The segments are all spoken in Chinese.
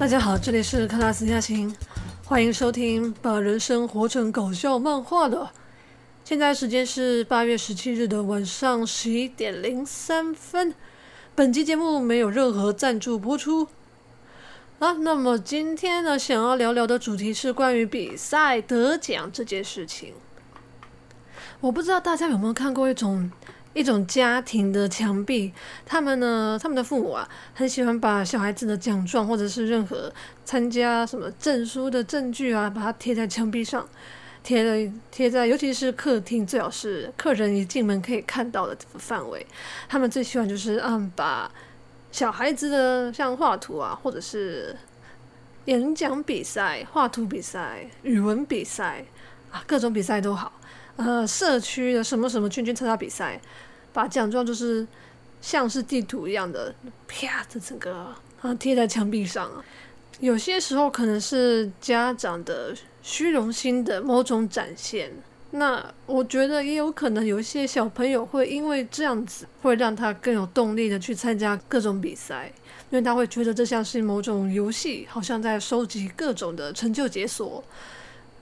大家好，这里是克拉斯亚琴，欢迎收听《把人生活成搞笑漫画》的。现在时间是八月十七日的晚上十一点零三分。本期节目没有任何赞助播出。啊，那么今天呢，想要聊聊的主题是关于比赛得奖这件事情。我不知道大家有没有看过一种。一种家庭的墙壁，他们呢，他们的父母啊，很喜欢把小孩子的奖状或者是任何参加什么证书的证据啊，把它贴在墙壁上，贴在贴在，尤其是客厅，最好是客人一进门可以看到的范围。他们最喜欢就是嗯，把小孩子的像画图啊，或者是演讲比赛、画图比赛、语文比赛啊，各种比赛都好。呃，社区的什么什么圈圈参加比赛，把奖状就是像是地图一样的，啪的整个啊贴在墙壁上。有些时候可能是家长的虚荣心的某种展现。那我觉得也有可能有一些小朋友会因为这样子，会让他更有动力的去参加各种比赛，因为他会觉得这像是某种游戏，好像在收集各种的成就解锁。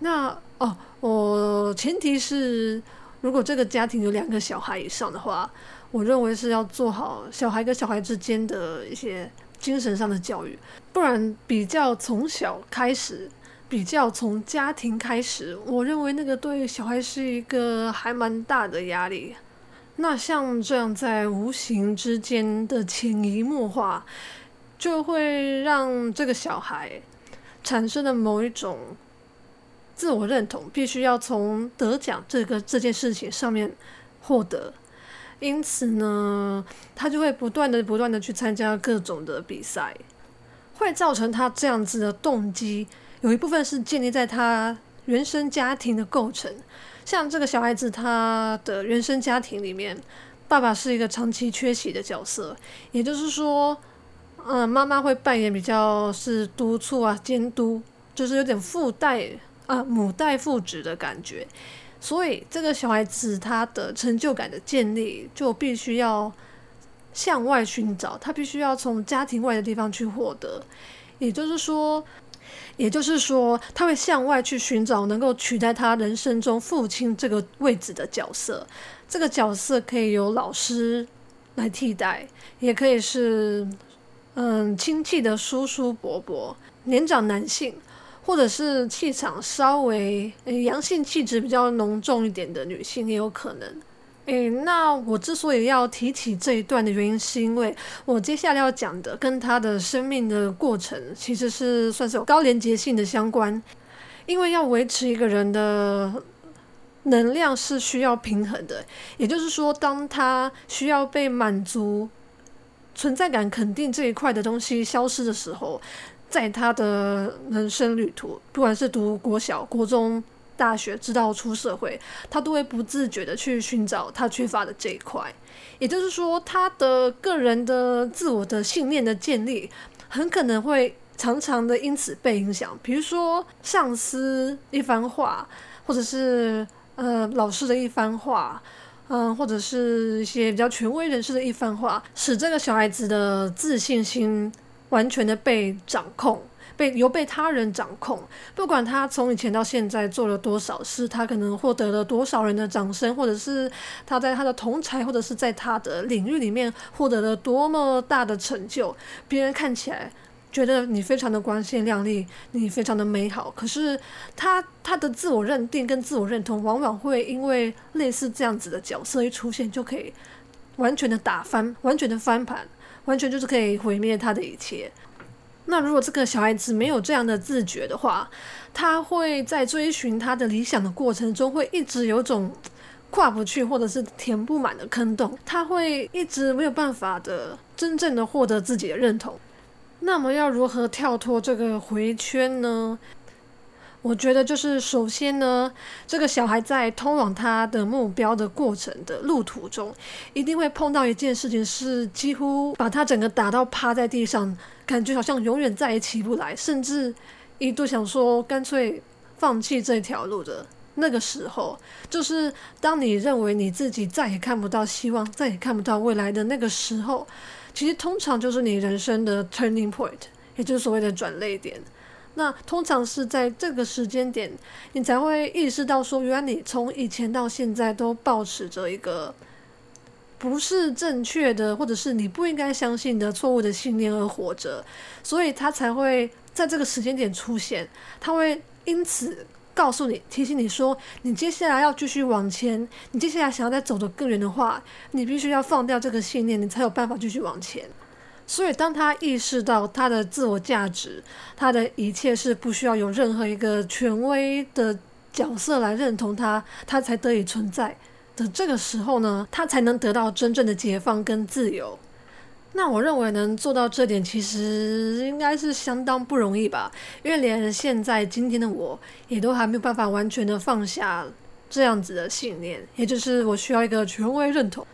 那哦，我前提是，如果这个家庭有两个小孩以上的话，我认为是要做好小孩跟小孩之间的一些精神上的教育，不然比较从小开始，比较从家庭开始，我认为那个对小孩是一个还蛮大的压力。那像这样在无形之间的潜移默化，就会让这个小孩产生了某一种。自我认同必须要从得奖这个这件事情上面获得，因此呢，他就会不断的、不断的去参加各种的比赛，会造成他这样子的动机。有一部分是建立在他原生家庭的构成，像这个小孩子，他的原生家庭里面，爸爸是一个长期缺席的角色，也就是说，嗯，妈妈会扮演比较是督促啊、监督，就是有点附带。啊，母代父职的感觉，所以这个小孩子他的成就感的建立就必须要向外寻找，他必须要从家庭外的地方去获得。也就是说，也就是说，他会向外去寻找能够取代他人生中父亲这个位置的角色。这个角色可以由老师来替代，也可以是嗯亲戚的叔叔伯伯、年长男性。或者是气场稍微阳性气质比较浓重一点的女性也有可能。诶，那我之所以要提起这一段的原因，是因为我接下来要讲的跟她的生命的过程其实是算是有高连结性的相关。因为要维持一个人的能量是需要平衡的，也就是说，当他需要被满足、存在感肯定这一块的东西消失的时候。在他的人生旅途，不管是读国小、国中、大学，直到出社会，他都会不自觉的去寻找他缺乏的这一块。也就是说，他的个人的自我的信念的建立，很可能会常常的因此被影响。比如说，上司一番话，或者是呃老师的一番话，嗯，或者是一些比较权威人士的一番话，使这个小孩子的自信心。完全的被掌控，被由被他人掌控。不管他从以前到现在做了多少事，他可能获得了多少人的掌声，或者是他在他的同才或者是在他的领域里面获得了多么大的成就，别人看起来觉得你非常的光鲜亮丽，你非常的美好。可是他他的自我认定跟自我认同，往往会因为类似这样子的角色一出现，就可以完全的打翻，完全的翻盘。完全就是可以毁灭他的一切。那如果这个小孩子没有这样的自觉的话，他会在追寻他的理想的过程中，会一直有种跨不去或者是填不满的坑洞。他会一直没有办法的真正的获得自己的认同。那么要如何跳脱这个回圈呢？我觉得就是首先呢，这个小孩在通往他的目标的过程的路途中，一定会碰到一件事情，是几乎把他整个打到趴在地上，感觉好像永远再也起不来，甚至一度想说干脆放弃这条路的那个时候，就是当你认为你自己再也看不到希望，再也看不到未来的那个时候，其实通常就是你人生的 turning point。也就是所谓的转泪点。那通常是在这个时间点，你才会意识到说，原来你从以前到现在都保持着一个不是正确的，或者是你不应该相信的错误的信念而活着，所以他才会在这个时间点出现。他会因此告诉你、提醒你说，你接下来要继续往前，你接下来想要再走得更远的话，你必须要放掉这个信念，你才有办法继续往前。所以，当他意识到他的自我价值，他的一切是不需要有任何一个权威的角色来认同他，他才得以存在的这个时候呢，他才能得到真正的解放跟自由。那我认为能做到这点，其实应该是相当不容易吧，因为连现在今天的我也都还没有办法完全的放下这样子的信念，也就是我需要一个权威认同。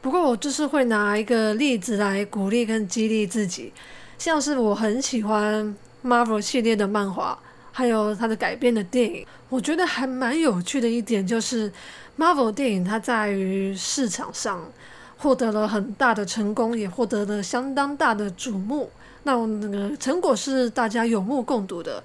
不过我就是会拿一个例子来鼓励跟激励自己，像是我很喜欢 Marvel 系列的漫画，还有它的改编的电影。我觉得还蛮有趣的一点就是 Marvel 电影它在于市场上获得了很大的成功，也获得了相当大的瞩目。那那个成果是大家有目共睹的。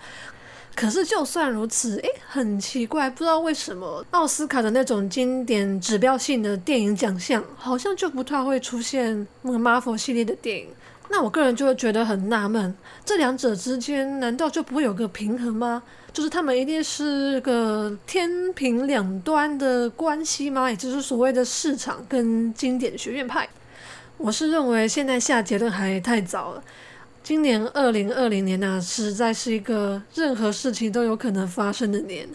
可是，就算如此，诶，很奇怪，不知道为什么奥斯卡的那种经典指标性的电影奖项，好像就不太会出现那个 Marvel 系列的电影。那我个人就会觉得很纳闷，这两者之间难道就不会有个平衡吗？就是他们一定是个天平两端的关系吗？也就是所谓的市场跟经典学院派？我是认为现在下结论还太早了。今年二零二零年呐，实在是一个任何事情都有可能发生的年，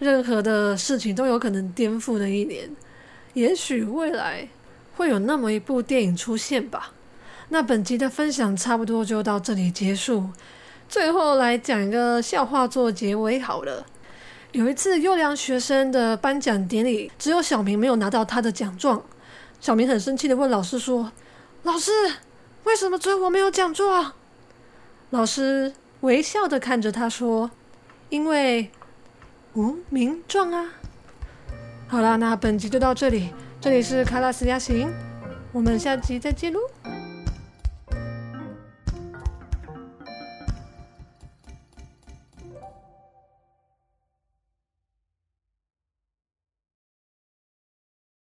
任何的事情都有可能颠覆的一年。也许未来会有那么一部电影出现吧。那本集的分享差不多就到这里结束。最后来讲一个笑话做结尾好了。有一次优良学生的颁奖典礼，只有小明没有拿到他的奖状。小明很生气的问老师说：“老师，为什么只有我没有奖状？”老师微笑的看着他说：“因为无名状啊。”好啦，那本集就到这里。这里是卡拉斯加行，我们下集再见喽。